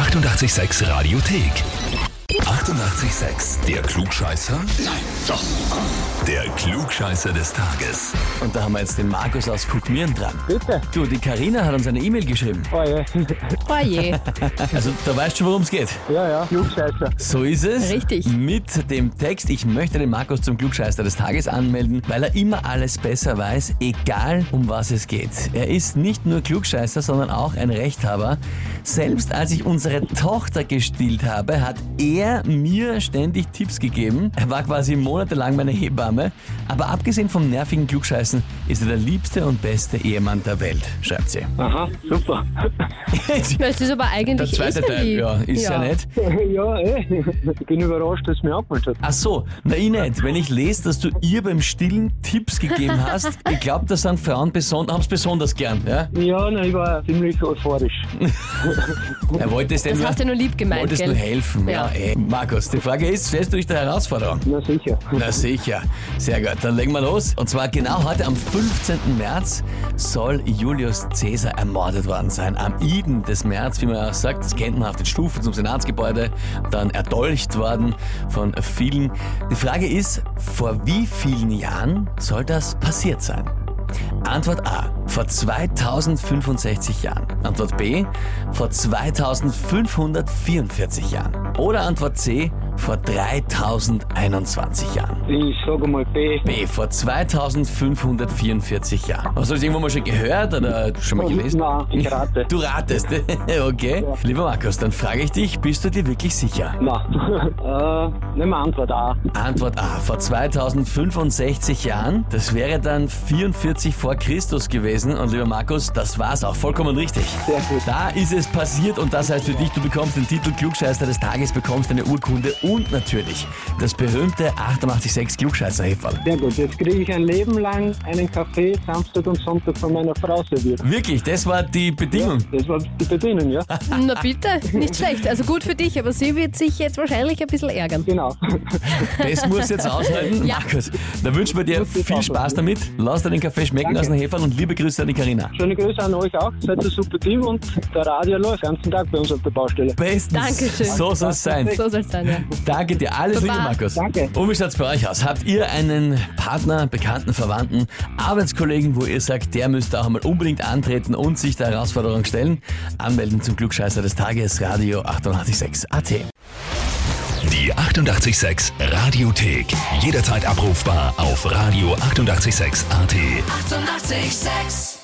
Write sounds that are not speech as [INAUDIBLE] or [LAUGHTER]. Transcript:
886 Radiothek. 88,6. Der Klugscheißer? Nein, doch. Der Klugscheißer des Tages. Und da haben wir jetzt den Markus aus Kuckmieren dran. Bitte. Du, die Karina hat uns eine E-Mail geschrieben. Oh je. Oje, [LAUGHS] Also, da weißt du schon, worum es geht. Ja, ja. Klugscheißer. So ist es. Richtig. Mit dem Text, ich möchte den Markus zum Klugscheißer des Tages anmelden, weil er immer alles besser weiß, egal um was es geht. Er ist nicht nur Klugscheißer, sondern auch ein Rechthaber. Selbst als ich unsere Tochter gestillt habe, hat er mir ständig Tipps gegeben. Er war quasi monatelang meine Hebamme. Aber abgesehen vom nervigen Klugscheißen ist er der liebste und beste Ehemann der Welt, schreibt sie. Aha, super. [LAUGHS] das ist aber Der eigentlich zweite ist Teil, ja, ist ja, nett. [LAUGHS] ja, eh. Ich bin überrascht, dass es mir angemeldet hat. Ach so, na ich nicht. Wenn ich lese, dass du ihr beim Stillen Tipps gegeben hast, [LAUGHS] ich glaube, das sind Frauen beson haben's besonders gern. Ja? Ja, nein, ich war ziemlich euphorisch. Er wollte es dir Das nur, hast du nur lieb gemeint, wolltest gell? nur helfen. Ja. Ja. ey. Markus, die Frage ist, stellst du dich der Herausforderung? Na sicher. Na sicher. Sehr gut, dann legen wir los. Und zwar genau heute am 15. März soll Julius Caesar ermordet worden sein. Am Iden des März, wie man auch sagt, das kennt man auf den Stufen zum Senatsgebäude, dann erdolcht worden von vielen. Die Frage ist, vor wie vielen Jahren soll das passiert sein? Antwort A. Vor 2065 Jahren. Antwort B. Vor 2544 Jahren. Oder Antwort C. Vor 3021 Jahren. Ich sage mal B. B. Vor 2544 Jahren. Hast du das irgendwo mal schon gehört oder schon mal gelesen? Nein, ich rate. Du ratest, [LAUGHS] okay. Lieber Markus, dann frage ich dich, bist du dir wirklich sicher? Nein. [LAUGHS] äh, wir Antwort A. Antwort A. Vor 2065 Jahren. Das wäre dann 44 vor Christus gewesen. Und lieber Markus, das war's auch. Vollkommen richtig. Sehr gut. Da ist es passiert und das heißt für dich, du bekommst den Titel Klugscheißer des Tages, bekommst eine Urkunde und natürlich das berühmte 886 klugscheißer -Häferl. Sehr gut. Jetzt kriege ich ein Leben lang einen Kaffee Samstag und Sonntag von meiner Frau serviert. Wirklich, das war die Bedingung. Das war die Bedingung, ja? [LAUGHS] Na bitte, nicht schlecht. Also gut für dich, aber sie wird sich jetzt wahrscheinlich ein bisschen ärgern. Genau. [LAUGHS] Das muss jetzt aushalten. Ja. Markus, dann wünschen wir dir viel Spaß damit. Lass dir den Kaffee schmecken Danke. aus dem Heferl und liebe Grüße an die Karina. Schöne Grüße an euch auch. Seid ein super Team und der Radio läuft den ganzen Tag bei uns auf der Baustelle. Bestens. Dankeschön. So soll es sein. So soll es sein, ja. Danke dir. Alles Liebe. Markus. Danke. Und wie schaut's bei euch aus? Habt ihr einen Partner, Bekannten, Verwandten, Arbeitskollegen, wo ihr sagt, der müsste auch einmal unbedingt antreten und sich der Herausforderung stellen? Anmelden zum Klugscheißer des Tages, Radio 886 AT. Die 88,6 Radiothek. Jederzeit abrufbar auf radio886.at. 88,6. Eighty-eight, sex.